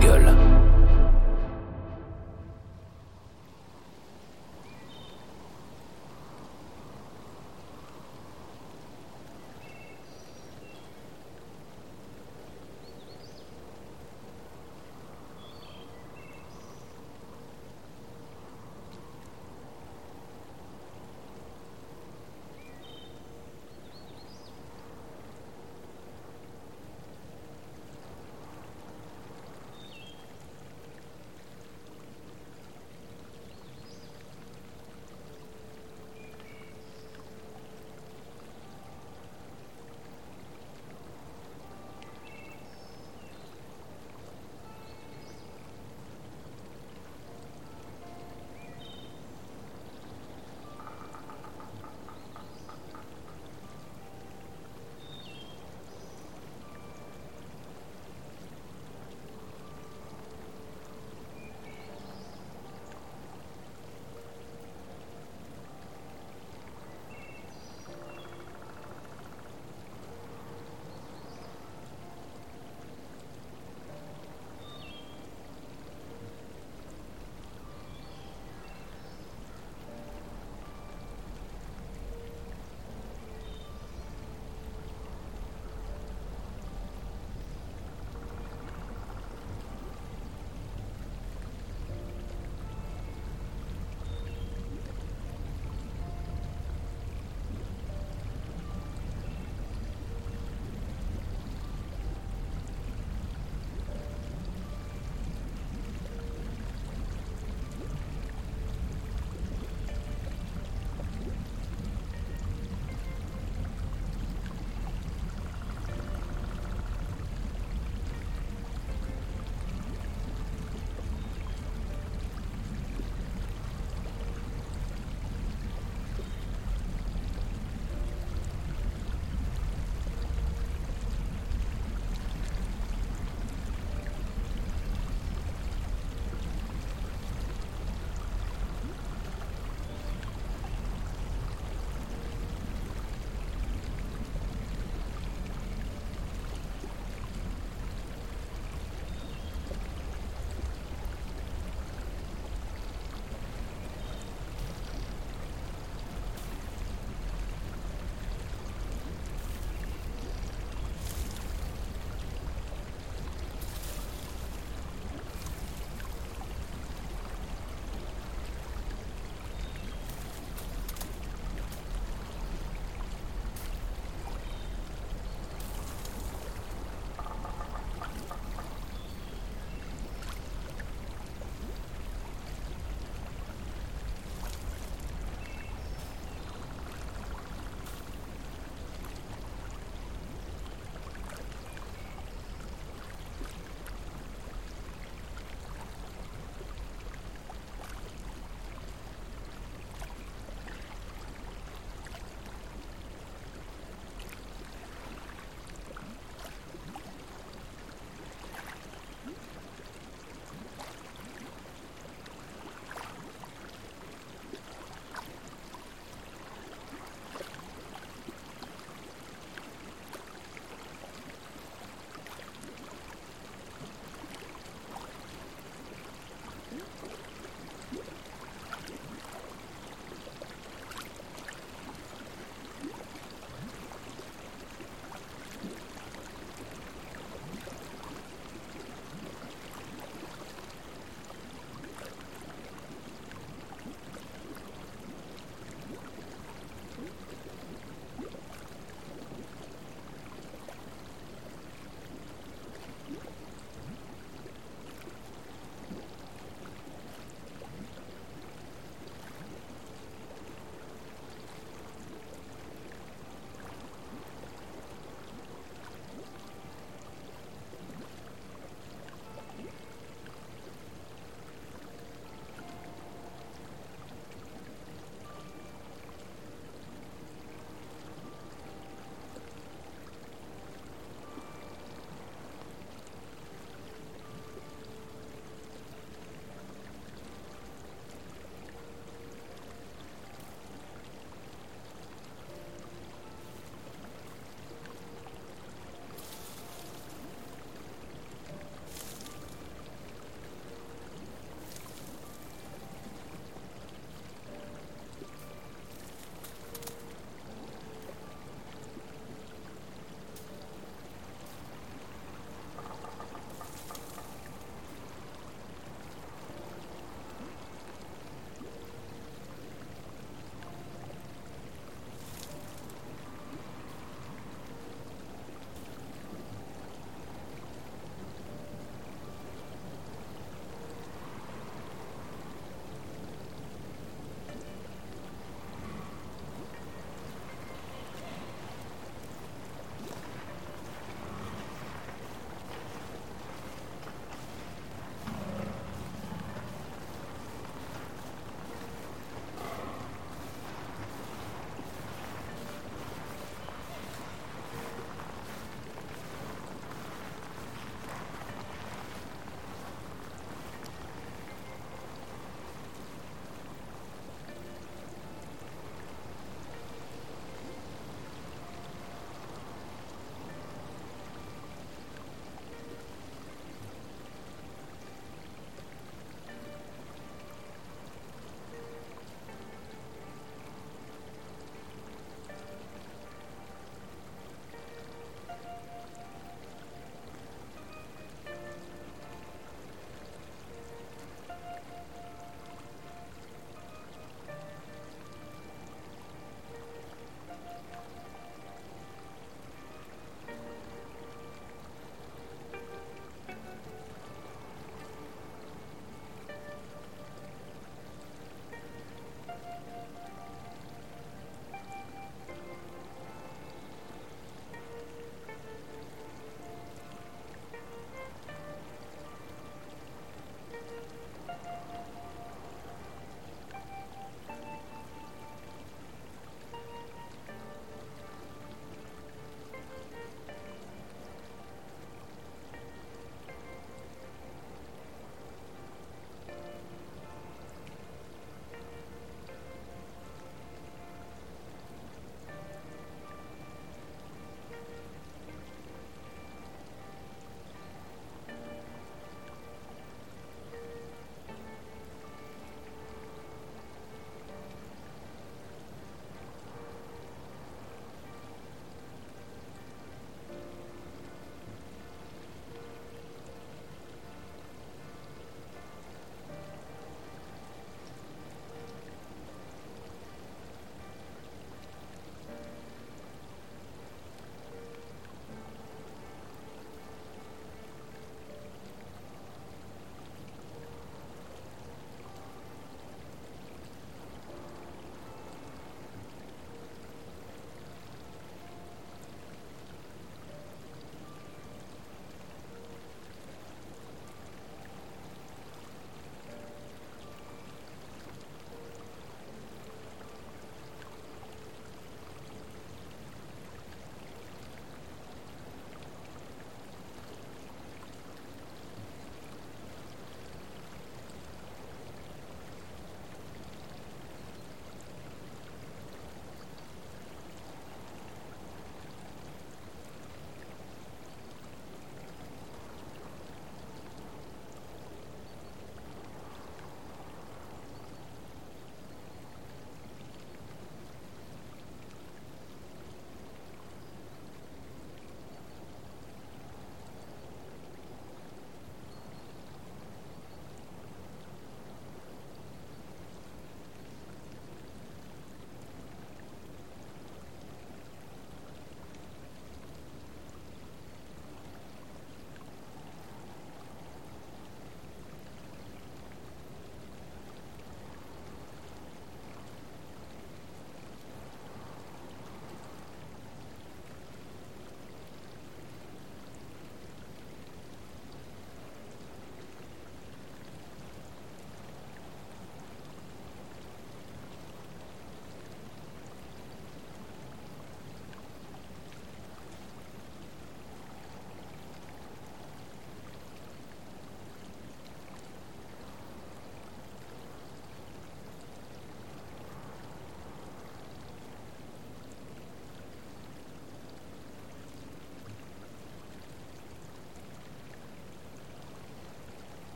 gueule.